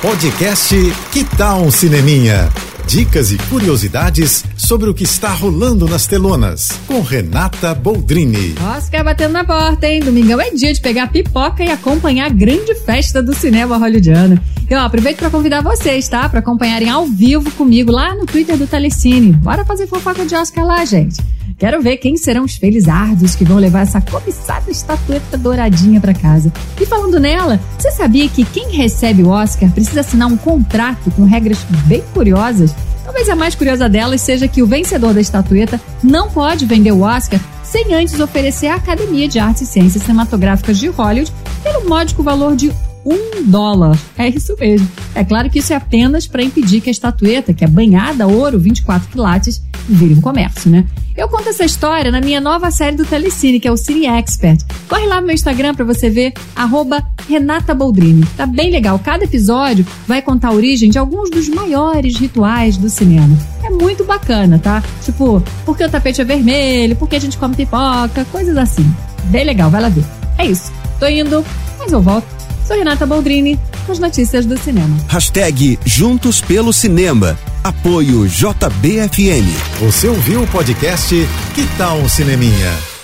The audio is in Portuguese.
Podcast Que Tal um Cineminha? Dicas e curiosidades sobre o que está rolando nas telonas, com Renata Boldrini. Oscar batendo na porta, hein? Domingão é dia de pegar pipoca e acompanhar a grande festa do cinema hollywoodiano. E ó, aproveito para convidar vocês, tá? Para acompanharem ao vivo comigo lá no Twitter do Telecine. Bora fazer fofoca de Oscar lá, gente. Quero ver quem serão os felizardos que vão levar essa cobiçada estatueta douradinha para casa. E falando nela, você sabia que quem recebe o Oscar precisa assinar um contrato com regras bem curiosas? Talvez a mais curiosa delas seja que o vencedor da estatueta não pode vender o Oscar sem antes oferecer à Academia de Artes e Ciências Cinematográficas de Hollywood pelo módico valor de um dólar. É isso mesmo. É claro que isso é apenas para impedir que a estatueta, que é banhada a ouro 24 quilates, vire um comércio, né? Eu conto essa história na minha nova série do Telecine, que é o Cine Expert. Corre lá no meu Instagram para você ver, arroba Renata Boldrini. Tá bem legal. Cada episódio vai contar a origem de alguns dos maiores rituais do cinema. É muito bacana, tá? Tipo, por que o tapete é vermelho, por que a gente come pipoca, coisas assim. Bem legal, vai lá ver. É isso. Tô indo, mas eu volto Sou Renata Boldrini, com as notícias do cinema. Hashtag Juntos pelo Cinema. Apoio JBFN. Você ouviu o podcast Que tal um Cineminha?